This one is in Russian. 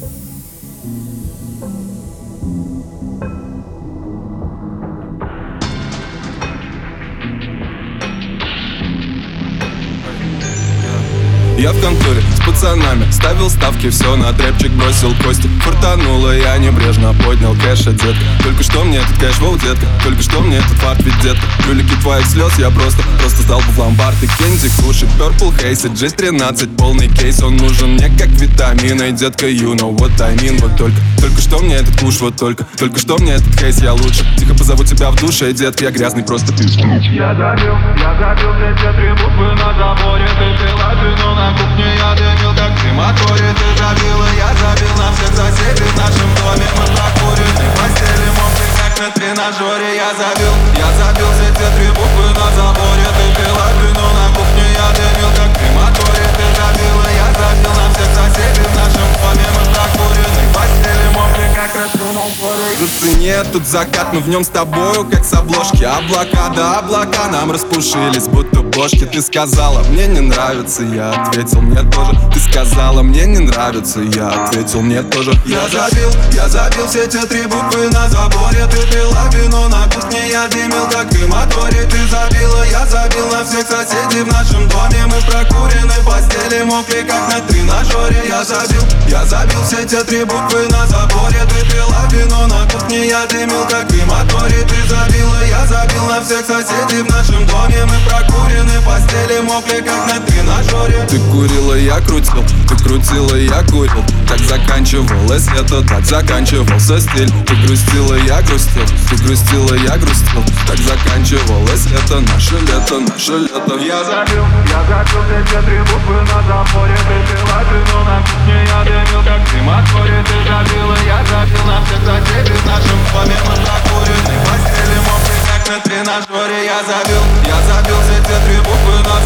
thank you Я в конторе с пацанами Ставил ставки, все на трэпчик бросил кости. Фартануло, я небрежно поднял кэш, а детка. Только что мне этот кэш, воу, детка. Только что мне этот фарт, ведь детка. Кролики твоих слез, я просто, просто сдал бы в ломбард И Кензи кушает, Purple Haze, Джейс 13 Полный кейс, он нужен мне как витамин И детка, you know what I mean. Вот только, только что мне этот куш, вот только Только что мне этот кейс, я лучше. Тихо позову тебя в душе, детка, я грязный просто ты Я забил, я забил все те три буквы на заборе. Ты пила цене тут закат, мы в нем с тобою как с обложки. Облака да облака нам распушились, будто бошки. Ты сказала, мне не нравится, я ответил, мне тоже Ты сказала, мне не нравится, я ответил, мне тоже Я забил, я забил все те три буквы на заборе. Ты пила вино на кухне, я дымил как в крематоре Ты забила, я забил на всех соседей в нашем доме. Мы прокурены постели, мокрые как на тренажере. Я забил, я забил все те три буквы на заборе. Ты пила вино на кухне, я дымил как в крематоре. Ты забила, я забил на всех соседей в нашем доме. Мы прокурены постели, мокрые как на тренажере. Ты курила, я крутил, ты крутила, я курил. Так заканчивалось это, так заканчивался стиль. Ты грустила, я грустил, ты грустила, я грустил. Так заканчивалось это, наше лето, наше лето. Я забил, на жоре я забил. Я забил все те три буквы на